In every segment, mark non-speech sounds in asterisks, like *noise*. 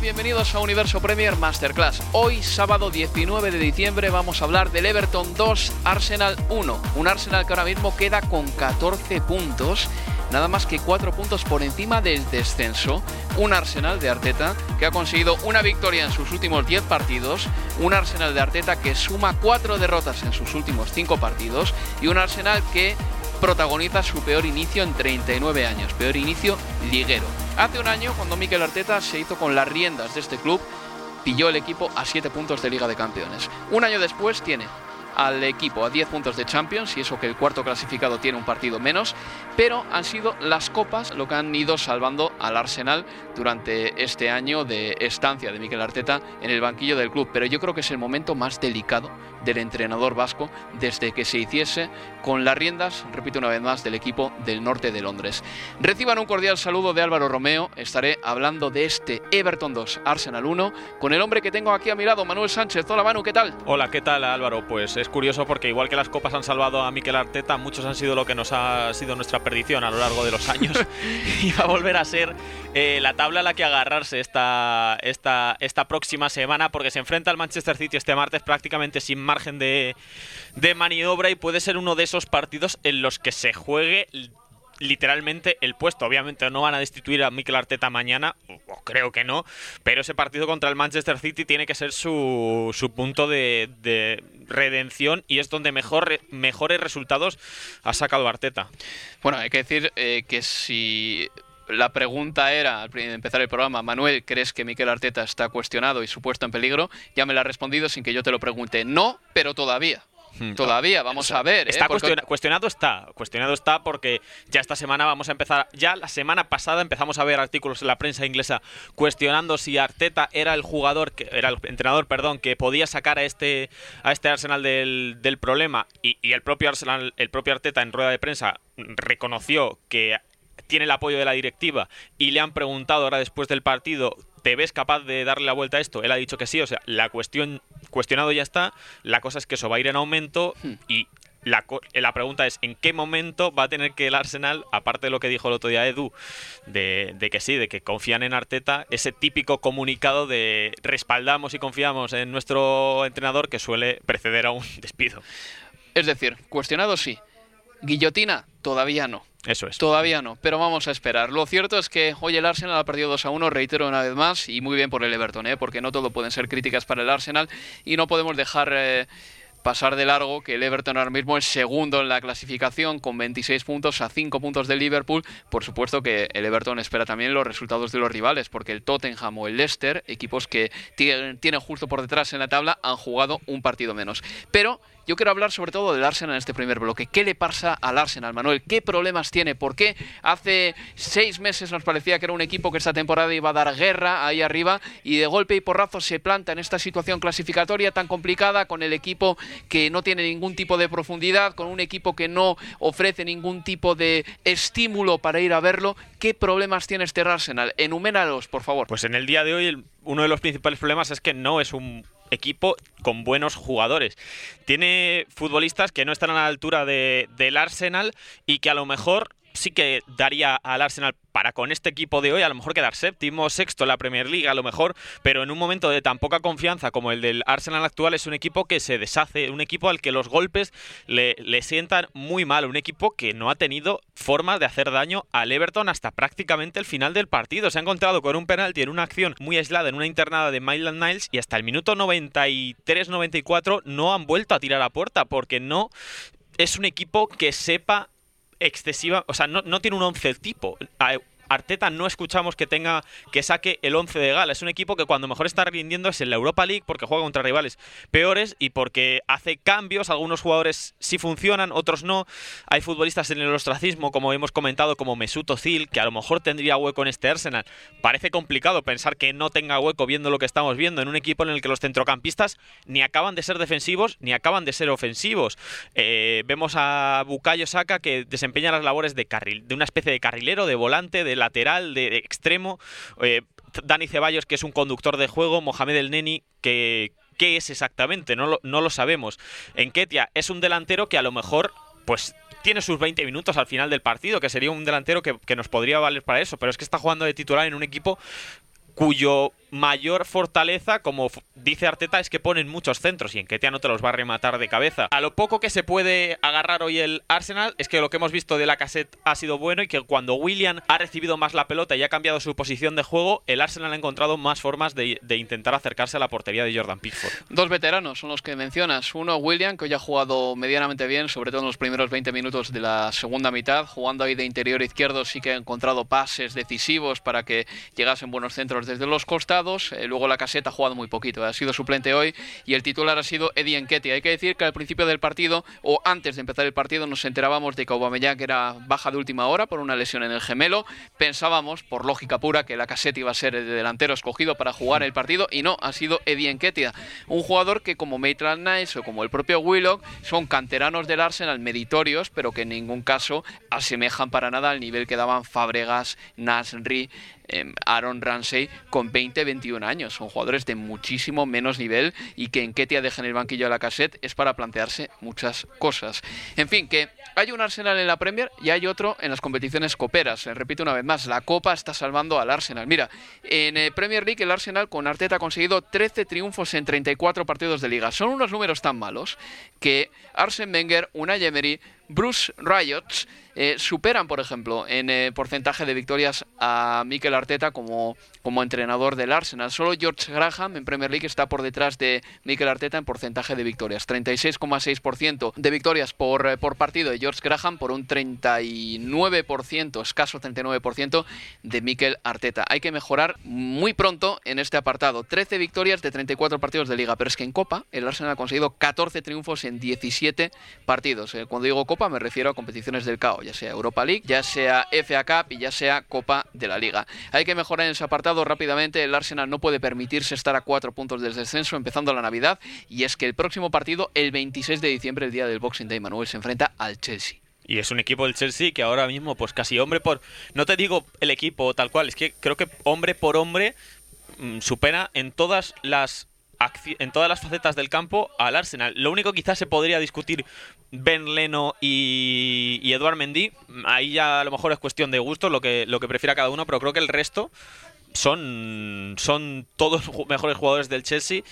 Bienvenidos a Universo Premier Masterclass. Hoy, sábado 19 de diciembre, vamos a hablar del Everton 2, Arsenal 1. Un Arsenal que ahora mismo queda con 14 puntos, nada más que 4 puntos por encima del descenso. Un Arsenal de Arteta que ha conseguido una victoria en sus últimos 10 partidos. Un Arsenal de Arteta que suma 4 derrotas en sus últimos 5 partidos. Y un Arsenal que protagoniza su peor inicio en 39 años, peor inicio liguero. Hace un año, cuando Mikel Arteta se hizo con las riendas de este club, pilló el equipo a 7 puntos de Liga de Campeones. Un año después tiene al equipo a 10 puntos de Champions, y eso que el cuarto clasificado tiene un partido menos, pero han sido las copas lo que han ido salvando al Arsenal durante este año de estancia de Mikel Arteta en el banquillo del club. Pero yo creo que es el momento más delicado del entrenador vasco desde que se hiciese con las riendas, repito una vez más, del equipo del norte de Londres. Reciban un cordial saludo de Álvaro Romeo. Estaré hablando de este Everton 2, Arsenal 1, con el hombre que tengo aquí a mi lado, Manuel Sánchez. Hola Manu, ¿qué tal? Hola, ¿qué tal Álvaro? Pues es curioso porque igual que las copas han salvado a Mikel Arteta, muchos han sido lo que nos ha sido nuestra perdición a lo largo de los años. *laughs* *laughs* y va a volver a ser eh, la tabla a la que agarrarse esta, esta, esta próxima semana porque se enfrenta al Manchester City este martes prácticamente sin margen de, de maniobra y puede ser uno de esos partidos en los que se juegue literalmente el puesto. Obviamente no van a destituir a Mikel Arteta mañana, o creo que no, pero ese partido contra el Manchester City tiene que ser su, su punto de, de, redención y es donde mejor, mejores resultados ha sacado Arteta. Bueno, hay que decir eh, que si la pregunta era, al empezar el programa, Manuel, ¿crees que Mikel Arteta está cuestionado y su puesto en peligro? Ya me la ha respondido sin que yo te lo pregunte. No, pero todavía. Hmm. Todavía, vamos a ver. ¿eh? Está cuestionado está, cuestionado está porque ya esta semana vamos a empezar, ya la semana pasada empezamos a ver artículos en la prensa inglesa cuestionando si Arteta era el jugador, que era el entrenador, perdón, que podía sacar a este a este Arsenal del, del problema y, y el propio Arsenal, el propio Arteta en rueda de prensa reconoció que tiene el apoyo de la directiva y le han preguntado ahora después del partido ¿te ves capaz de darle la vuelta a esto? Él ha dicho que sí, o sea, la cuestión cuestionado ya está, la cosa es que eso va a ir en aumento y la, pregunta es ¿en qué momento va a tener que el Arsenal, aparte de lo que dijo el otro día Edu, de, de que sí, de que confían en Arteta, ese típico comunicado de respaldamos y confiamos en nuestro entrenador que suele preceder a un *laughs* despido? Es decir, cuestionado sí. Guillotina, todavía no. Eso es. Todavía no, pero vamos a esperar. Lo cierto es que hoy el Arsenal ha perdido 2 a 1, reitero una vez más, y muy bien por el Everton, ¿eh? porque no todo pueden ser críticas para el Arsenal y no podemos dejar eh, pasar de largo que el Everton ahora mismo es segundo en la clasificación con 26 puntos a 5 puntos del Liverpool. Por supuesto que el Everton espera también los resultados de los rivales, porque el Tottenham o el Leicester, equipos que tienen, tienen justo por detrás en la tabla, han jugado un partido menos. Pero yo quiero hablar sobre todo del Arsenal en este primer bloque. ¿Qué le pasa al Arsenal, Manuel? ¿Qué problemas tiene? ¿Por qué hace seis meses nos parecía que era un equipo que esta temporada iba a dar guerra ahí arriba y de golpe y porrazo se planta en esta situación clasificatoria tan complicada con el equipo que no tiene ningún tipo de profundidad, con un equipo que no ofrece ningún tipo de estímulo para ir a verlo? ¿Qué problemas tiene este Arsenal? Enuméralos, por favor. Pues en el día de hoy uno de los principales problemas es que no es un equipo con buenos jugadores. Tiene futbolistas que no están a la altura de, del Arsenal y que a lo mejor sí que daría al Arsenal para con este equipo de hoy a lo mejor quedar séptimo, sexto en la Premier League a lo mejor, pero en un momento de tan poca confianza como el del Arsenal actual es un equipo que se deshace, un equipo al que los golpes le, le sientan muy mal, un equipo que no ha tenido formas de hacer daño al Everton hasta prácticamente el final del partido. Se ha encontrado con un penalti en una acción muy aislada en una internada de Myland Niles y hasta el minuto 93-94 no han vuelto a tirar a puerta porque no es un equipo que sepa excesiva, o sea, no, no tiene un once tipo. Arteta no escuchamos que tenga que saque el 11 de gala. Es un equipo que cuando mejor está rindiendo es en la Europa League porque juega contra rivales peores y porque hace cambios. Algunos jugadores sí funcionan, otros no. Hay futbolistas en el ostracismo, como hemos comentado, como Mesut Özil, que a lo mejor tendría hueco en este Arsenal. Parece complicado pensar que no tenga hueco viendo lo que estamos viendo en un equipo en el que los centrocampistas ni acaban de ser defensivos ni acaban de ser ofensivos. Eh, vemos a Bukayo Saka que desempeña las labores de carril, de una especie de carrilero, de volante, de lateral, de, extremo. Eh, Dani Ceballos, que es un conductor de juego. Mohamed El Neni, que. ¿Qué es exactamente? No lo, no lo sabemos. En Ketia es un delantero que a lo mejor, pues tiene sus 20 minutos al final del partido, que sería un delantero que, que, nos podría valer para eso, pero es que está jugando de titular en un equipo cuyo mayor fortaleza, como dice Arteta, es que ponen muchos centros y en Ketia no te los va a rematar de cabeza. A lo poco que se puede agarrar hoy el Arsenal es que lo que hemos visto de la cassette ha sido bueno y que cuando William ha recibido más la pelota y ha cambiado su posición de juego, el Arsenal ha encontrado más formas de, intentar acercarse a la portería de Jordan Pickford. Dos veteranos son los que mencionas. Uno, William, que hoy ha jugado medianamente bien, sobre todo en los primeros 20 minutos de la segunda mitad, jugando ahí de interior izquierdo, sí que ha encontrado pases decisivos para que llegasen buenos centros desde los eh, luego la caseta ha jugado muy poquito, ha sido suplente hoy y el titular ha sido Eddie Enquete. Hay que decir que al principio del partido o antes de empezar el partido nos enterábamos de que Aubameyang era baja de última hora por una lesión en el gemelo. Pensábamos, por lógica pura, que la caseta iba a ser el delantero escogido para jugar el partido y no, ha sido Eddie Enquetia, un jugador que como Maitland Nice o como el propio Willock son canteranos del Arsenal meritorios, pero que en ningún caso asemejan para nada al nivel que daban Fabregas, Nasri, Em, Aaron Ramsey con 20-21 años. Son jugadores de muchísimo menos nivel y que en Ketia dejen el banquillo a la cassette es para plantearse muchas cosas. En fin, que hay un Arsenal en la Premier y hay otro en las competiciones coperas. Eh, repito una vez más, la Copa está salvando al Arsenal. Mira, en eh, Premier League el Arsenal con Arteta ha conseguido 13 triunfos en 34 partidos de liga. Son unos números tan malos que Arsene Wenger, Unai Emery, Bruce Riots eh, superan, por ejemplo, en eh, porcentaje de victorias a Mikel Arteta como, como entrenador del Arsenal. Solo George Graham en Premier League está por detrás de Mikel Arteta en porcentaje de victorias. 36,6% de victorias por, eh, por partido de George Graham por un 39%, escaso 39% de Mikel Arteta. Hay que mejorar muy pronto en este apartado. 13 victorias de 34 partidos de liga, pero es que en Copa el Arsenal ha conseguido 14 triunfos en 17 partidos. Cuando digo Copa me refiero a competiciones del CAO ya sea Europa League, ya sea FA Cup y ya sea Copa de la Liga. Hay que mejorar en ese apartado rápidamente. El Arsenal no puede permitirse estar a cuatro puntos del descenso empezando la Navidad y es que el próximo partido, el 26 de diciembre, el día del Boxing Day, Manuel se enfrenta al Chelsea. Y es un equipo del Chelsea que ahora mismo, pues casi hombre por. No te digo el equipo tal cual, es que creo que hombre por hombre mmm, supera en todas las en todas las facetas del campo al Arsenal. Lo único quizás se podría discutir Ben Leno y, y Eduard Mendy. Ahí ya a lo mejor es cuestión de gusto lo que, lo que prefiera cada uno, pero creo que el resto son, son todos mejores jugadores del Chelsea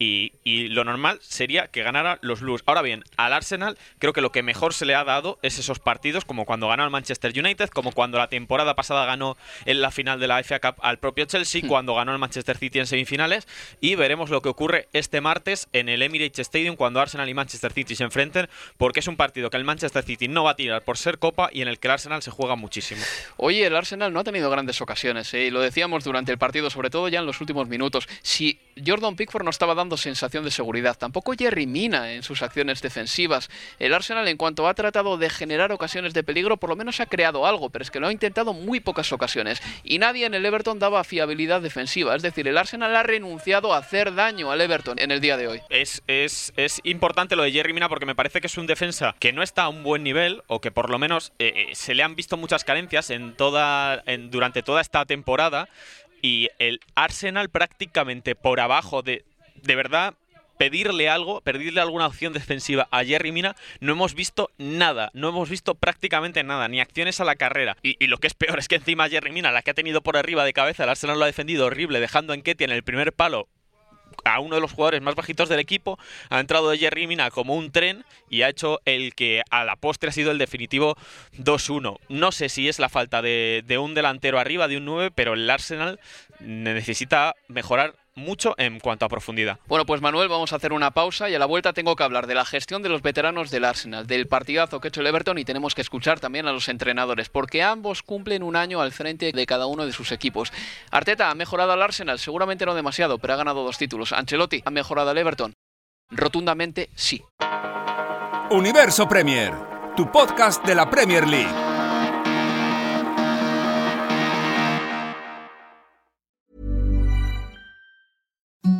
y, y, lo normal sería que ganara los Blues. Ahora bien, al Arsenal creo que lo que mejor se le ha dado es esos partidos, como cuando ganó al Manchester United, como cuando la temporada pasada ganó en la final de la FA Cup al propio Chelsea, hmm. cuando ganó al Manchester City en semifinales, y veremos lo que ocurre este martes en el Emirates Stadium cuando Arsenal y Manchester City se enfrenten, porque es un partido que el Manchester City no va a tirar por ser copa y en el que el Arsenal se juega muchísimo. Oye, el Arsenal no ha tenido grandes ocasiones, ¿eh? y lo decíamos durante el partido, sobre todo ya en los últimos minutos. Si Jordan Pickford no estaba dando sensación de seguridad, tampoco Jerry Mina en sus acciones defensivas. El Arsenal, en cuanto ha tratado de generar ocasiones de peligro, por lo menos ha creado algo, pero es que lo ha intentado muy pocas ocasiones. Y nadie en el Everton daba fiabilidad defensiva, es decir, el Arsenal ha renunciado a hacer daño al Everton en el día de hoy. Es, es, es importante lo de Jerry Mina porque me parece que es un defensa que no está a un buen nivel o que por lo menos eh, eh, se le han visto muchas carencias en toda, durante toda esta temporada y el Arsenal prácticamente por abajo de, de verdad, pedirle algo, pedirle alguna opción defensiva a Jerry Mina, no hemos visto nada, no hemos visto prácticamente nada, ni acciones a la carrera. Y, lo que es peor es que encima Jerry Mina, la que ha tenido por arriba de cabeza, el Arsenal lo ha defendido horrible, dejando en Ketia en el primer palo a uno de los jugadores más bajitos del equipo, ha entrado de Jerry Mina como un tren y ha hecho el que a la postre ha sido el definitivo 2-1. No sé si es la falta de, de un delantero arriba, de un 9, pero el Arsenal necesita mejorar mucho en cuanto a profundidad. Bueno, pues Manuel, vamos a hacer una pausa y a la vuelta tengo que hablar de la gestión de los veteranos del Arsenal, del partidazo que ha hecho el Everton y tenemos que escuchar también a los entrenadores, porque ambos cumplen un año al frente de cada uno de sus equipos. Arteta ha mejorado al Arsenal, seguramente no demasiado, pero ha ganado dos títulos. Ancelotti ha mejorado al Everton. Rotundamente sí. Universo Premier, tu podcast de la Premier League. thank you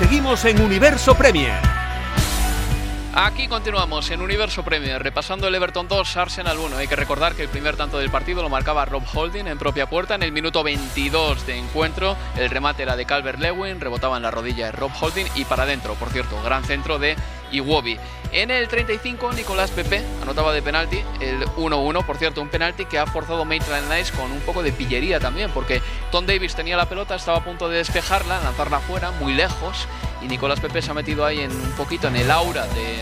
Seguimos en Universo Premier. Aquí continuamos en Universo Premier, repasando el Everton 2, Arsenal 1. Hay que recordar que el primer tanto del partido lo marcaba Rob Holding en propia puerta en el minuto 22 de encuentro. El remate era de Calvert Lewin, rebotaba en la rodilla de Rob Holding y para adentro, por cierto, gran centro de Iwobi. En el 35, Nicolás Pepe anotaba de penalti el 1-1. Por cierto, un penalti que ha forzado Maitland Nice con un poco de pillería también, porque Tom Davis tenía la pelota, estaba a punto de despejarla, lanzarla fuera, muy lejos, y Nicolás Pepe se ha metido ahí en un poquito en el aura de,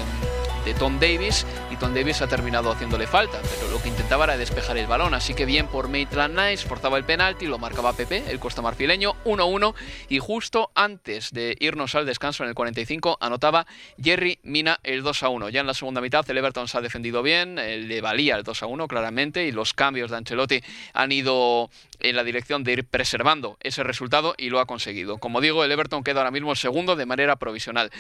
Tom Davis y Tom Davis ha terminado haciéndole falta, pero lo que intentaba era despejar el balón, así que bien por Maitland Nice, forzaba el penalti, lo marcaba Pepe, el costa marfileño, 1-1 y justo antes de irnos al descanso en el 45 anotaba Jerry Mina el 2-1. Ya en la segunda mitad el Everton se ha defendido bien, eh, le valía el 2-1 claramente y los cambios de Ancelotti han ido en la dirección de ir preservando ese resultado y lo ha conseguido. Como digo, el Everton queda ahora mismo segundo de manera provisional.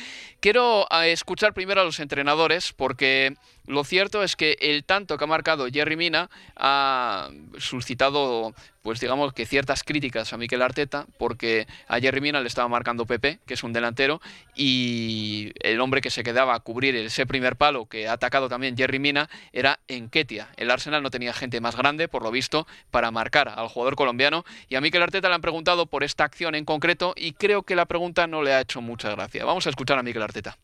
Quiero eh, escuchar primero a los entrenadores porque lo cierto es que el tanto que ha marcado Jerry Mina ha suscitado, pues digamos que ciertas críticas a Mikel Arteta, porque a Jerry Mina le estaba marcando Pepe, que es un delantero, y el hombre que se quedaba a cubrir ese primer palo que ha atacado también Jerry Mina era Enketia. El Arsenal no tenía gente más grande, por lo visto, para marcar al jugador colombiano, y a Mikel Arteta le han preguntado por esta acción en concreto, y creo que la pregunta no le ha hecho mucha gracia. Vamos a escuchar a Mikel Arteta.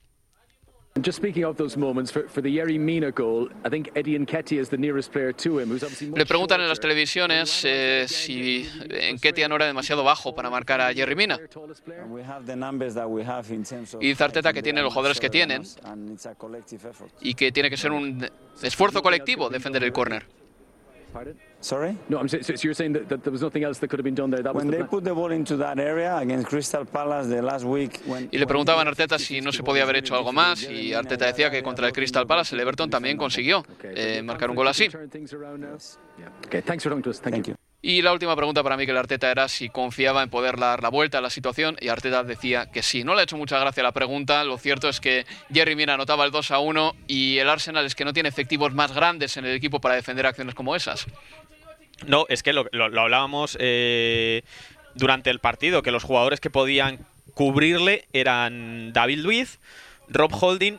Le preguntan en las televisiones eh, si Enketia no era demasiado bajo para marcar a Jerry Mina. Y dice Arteta que tiene los jugadores que tienen y que tiene que ser un esfuerzo colectivo defender el córner. Sorry? No, I'm so, so you're saying that, that, there was nothing else that could have been done there. That when was the they put the ball into that area against Crystal Palace the last week. When, y le preguntaban a Arteta si no se podía haber hecho algo más y Arteta decía que contra el Crystal Palace el Everton también consiguió eh, marcar un gol así. Okay, thanks for talking to us. Thank, Thank you. Y la última pregunta para Mikel Arteta era si confiaba en poder dar la vuelta a la situación y Arteta decía que sí. No le ha hecho mucha gracia la pregunta, lo cierto es que Jerry Mina anotaba el 2 a 1 y el Arsenal es que no tiene efectivos más grandes en el equipo para defender acciones como esas. No, es que lo, hablábamos eh, durante el partido, que los jugadores que podían cubrirle eran David Luiz, Rob Holding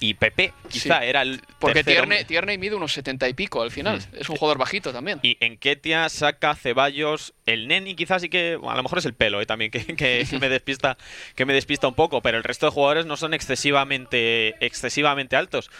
y Pepe, quizá era el. Porque Tierney, Tierney, mide unos setenta y pico al final. Mm. Es un jugador bajito también. Y Enketia, saca Ceballos, el Neni quizás sí que. a lo mejor es el pelo, eh, también, que, que, me despista, que me despista un poco, pero el resto de jugadores no son excesivamente, excesivamente altos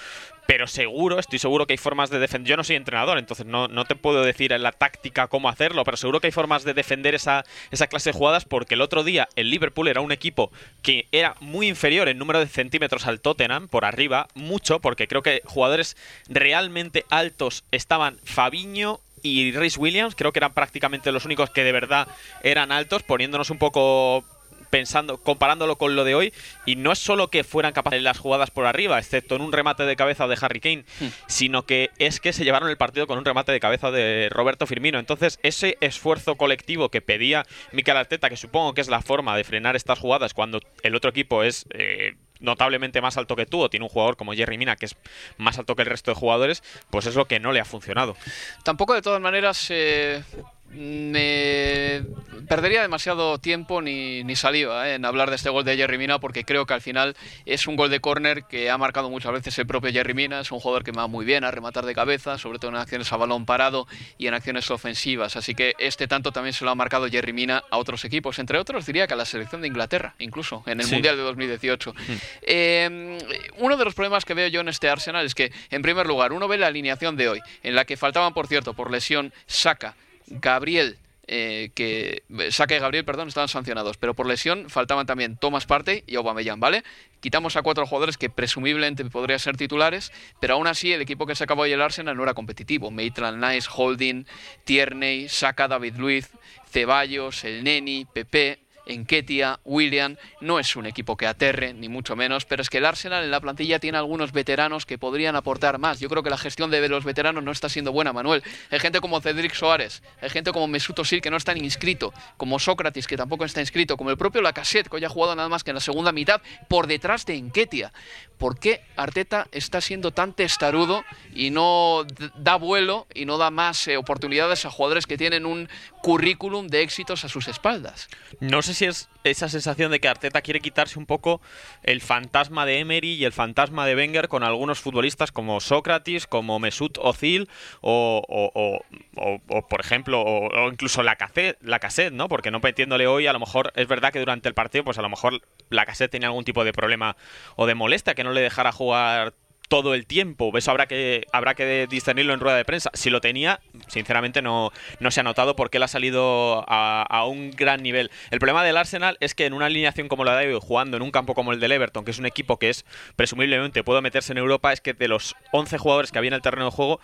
pero seguro, estoy seguro que hay formas de defender. Yo no soy entrenador, entonces no, no, te puedo decir en la táctica cómo hacerlo, pero seguro que hay formas de defender esa, esa clase de jugadas porque el otro día el Liverpool era un equipo que era muy inferior en número de centímetros al Tottenham, por arriba, mucho, porque creo que jugadores realmente altos estaban Fabiño, y Rhys Williams, creo que eran prácticamente los únicos que de verdad eran altos, poniéndonos un poco pensando, comparándolo con lo de hoy, y no es solo que fueran capaces las jugadas por arriba, excepto en un remate de cabeza de Harry Kane, hmm. sino que es que se llevaron el partido con un remate de cabeza de Roberto Firmino. Entonces, ese esfuerzo colectivo que pedía Mikel Arteta, que supongo que es la forma de frenar estas jugadas cuando el otro equipo es eh, notablemente más alto que tú o tiene un jugador como Jerry Mina que es más alto que el resto de jugadores, pues es lo que no le ha funcionado. Tampoco de todas maneras eh, me perdería demasiado tiempo ni, ni saliva eh, en hablar de este gol de Jerry Mina porque creo que al final es un gol de córner que ha marcado muchas veces el propio Jerry Mina. Es un jugador que va muy bien a rematar de cabeza, sobre todo en acciones a balón parado y en acciones ofensivas. Así que este tanto también se lo ha marcado Jerry Mina a otros equipos, entre otros diría que a la selección de Inglaterra, incluso en el Mundial de 2018. Hmm. Eh, uno de los problemas que veo yo en este Arsenal es que, en primer lugar, uno ve la alineación de hoy, en la que faltaban, por cierto, por lesión, Saka, Gabriel, eh, que Saca y Gabriel, perdón, estaban sancionados, pero por lesión faltaban también Thomas Partey y Aubameyang, ¿vale? Quitamos a cuatro jugadores que presumiblemente podrían ser titulares, pero aún así el equipo que se acabó de el no era competitivo. Maitland Nice, Holding, Tierney, Saka, David Luiz, Ceballos, El Neni, Pepe, Enketia, William, no es un equipo que aterre, ni mucho menos, pero es que el Arsenal en la plantilla tiene algunos veteranos que podrían aportar más. Yo creo que la gestión de los veteranos no está siendo buena, Manuel. Hay gente como Cedric Soares, hay gente como Mesut Özil que no está inscrito, como Sócrates que tampoco está inscrito, como el propio Lacazette que hoy ha jugado nada más que en la segunda mitad por detrás de Enketia. ¿Por qué Arteta está siendo tan testarudo y no da vuelo y no da más eh, oportunidades a jugadores que tienen un currículum de éxitos a sus espaldas? No sé si es esa sensación de que Arteta quiere quitarse un poco el fantasma de Emery y el fantasma de Wenger con algunos futbolistas como Sócrates, como Mesut Özil o, o, por ejemplo, o, incluso la cassette, ¿no? Porque no metiéndole hoy, a lo mejor es verdad que durante el partido, pues a lo mejor la cassette tenía algún tipo de problema o de molestia que no le dejara jugar todo el tiempo. Eso habrá que, habrá que discernirlo en rueda de prensa. Si lo tenía, sinceramente no, no se ha notado porque él ha salido a, un gran nivel. El problema del Arsenal es que en una alineación como la de hoy, jugando en un campo como el del Everton, que es un equipo que es presumiblemente puede meterse en Europa, es que de los 11 jugadores que había en el terreno de juego,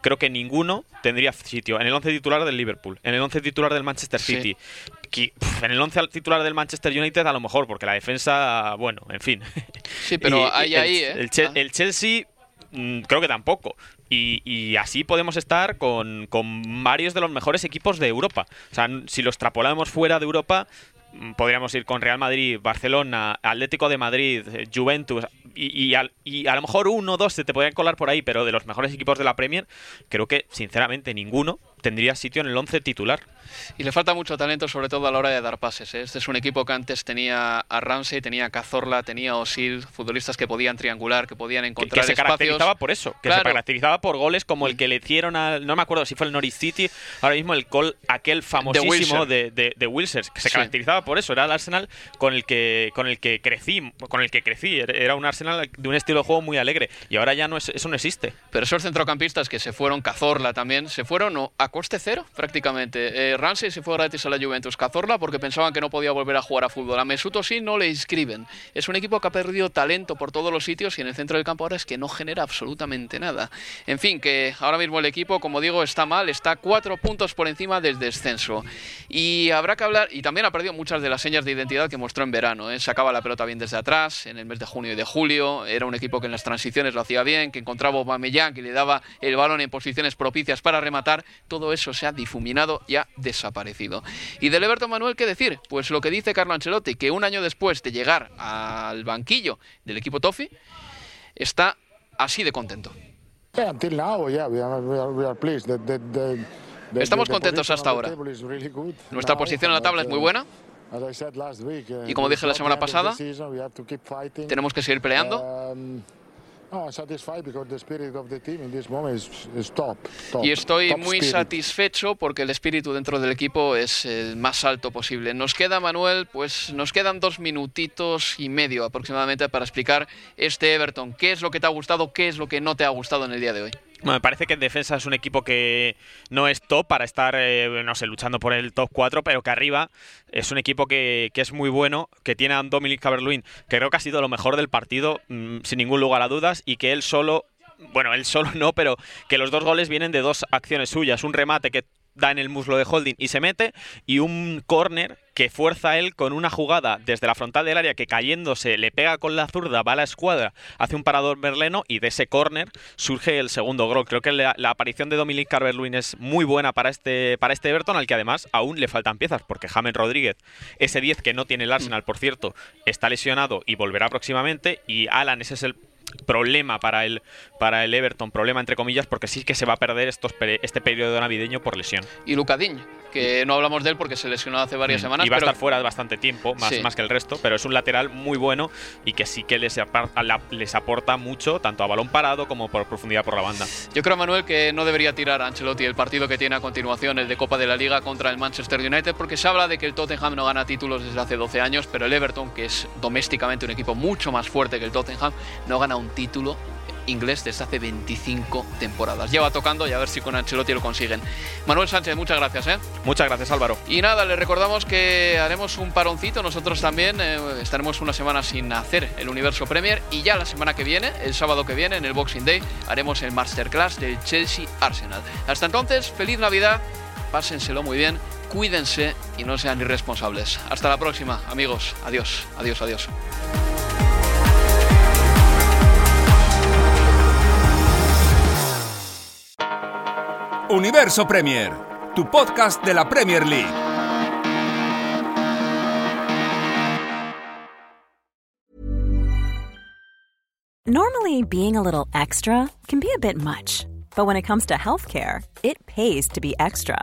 creo que ninguno tendría sitio en el 11 titular del Liverpool, en el 11 titular del Manchester City, en el 11 titular del Manchester United a lo mejor, porque la defensa, bueno, en fin. Sí, *laughs* pero hay ahí, ¿eh? Ah. El, Chelsea mm, creo que tampoco. Y, así podemos estar con, con, varios de los mejores equipos de Europa. O sea, si lo extrapolamos fuera de Europa, podríamos ir con Real Madrid, Barcelona, Atlético de Madrid, eh, Juventus y, y, a lo mejor uno o dos se te podrían colar por ahí, pero de los mejores equipos de la Premier, creo que sinceramente ninguno tendría sitio en el 11 titular. Y le falta mucho talento, sobre todo a la hora de dar pases. ¿eh? Este es un equipo que antes tenía a Ramsey, tenía a Cazorla, tenía a Osil, futbolistas que podían triangular, que podían encontrar que, que se caracterizaba por eso, que se caracterizaba por goles como el que le hicieron al, no me acuerdo si fue el Norwich City, ahora mismo el gol aquel famosísimo de, de, de, Wilsers, que se caracterizaba por eso, era el Arsenal con el que con el que crecí, con el que crecí, era un Arsenal de un estilo de juego muy alegre y ahora ya no es, eso no existe. Pero esos centrocampistas que se fueron, Cazorla también, se fueron a coste cero prácticamente. Eh, Ramsey se fue gratis a la Juventus, Cazorla porque pensaban que no podía volver a jugar a fútbol. A Mesuto sí no le inscriben. Es un equipo que ha perdido talento por todos los sitios y en el centro del campo ahora es que no genera absolutamente nada. En fin, que ahora mismo el equipo, como digo, está mal, está cuatro puntos por encima del descenso. Y habrá que hablar, y también ha perdido muchas de las señas de identidad que mostró en verano. ¿eh? Sacaba la pelota bien desde atrás, en el mes de junio y de julio. Era un equipo que en las transiciones lo hacía bien, que encontraba Aubameyang, que le daba el balón en posiciones propicias para rematar. Todo eso se ha difuminado y ha desaparecido. Y del Everton Manuel, ¿qué decir? Pues lo que dice Carlo Ancelotti, que un año después de llegar al banquillo del equipo Toffee, está así de contento. Estamos contentos hasta ahora. Nuestra posición en la tabla es muy buena. Y como dije la semana pasada, tenemos que seguir peleando. Y estoy muy satisfecho porque el espíritu dentro del equipo es el más alto posible. Nos queda, Manuel, pues nos quedan dos minutitos y medio aproximadamente para explicar este Everton. ¿Qué es lo que te ha gustado? ¿Qué es lo que no te ha gustado en el día de hoy? Me parece que en defensa es un equipo que no es top para estar, eh, no sé, luchando por el top 4, pero que arriba es un equipo que, es muy bueno, que tiene a Dominic Caberluin, que creo que ha sido lo mejor del partido, mm, sin ningún lugar a dudas, y que él solo bueno, él solo no, pero que los dos goles vienen de dos acciones suyas. Un remate que da en el muslo de Holding y se mete, y un córner que fuerza él con una jugada desde la frontal del área que cayéndose le pega con la zurda, va a la escuadra, hace un parador berleno y de ese córner surge el segundo gol. Creo que la, aparición de Dominic carver es muy buena para este, para este Everton, al que además aún le faltan piezas, porque James Rodríguez, ese 10 que no tiene el Arsenal, por cierto, está lesionado y volverá próximamente, y Alan, ese es el problema para el, para el Everton, problema entre comillas, porque sí que se va a perder estos, este periodo navideño por lesión. Y Lucadín, que no hablamos de él porque se lesionó hace varias mm. semanas. Y va a estar fuera bastante tiempo, más, más que el resto, pero es un lateral muy bueno y que sí que les, les aporta mucho, tanto a balón parado como por profundidad por la banda. Yo creo, Manuel, que no debería tirar a Ancelotti el partido que tiene a continuación, el de Copa de la Liga contra el Manchester United, porque se habla de que el Tottenham no gana títulos desde hace 12 años, pero el Everton, que es domésticamente un equipo mucho más fuerte que el Tottenham, no gana un título inglés desde hace 25 temporadas. Lleva tocando y a ver si con Ancelotti lo consiguen. Manuel Sánchez, muchas gracias. ¿eh? Muchas gracias Álvaro. Y nada, le recordamos que haremos un paroncito, nosotros también eh, estaremos una semana sin hacer el Universo Premier y ya la semana que viene, el sábado que viene, en el Boxing Day, haremos el Masterclass del Chelsea Arsenal. Hasta entonces, feliz Navidad, pásenselo muy bien, cuídense y no sean irresponsables. Hasta la próxima, amigos. Adiós, adiós, adiós. Universo Premier, tu podcast de la Premier League. Normally, being a little extra can be a bit much, but when it comes to healthcare, it pays to be extra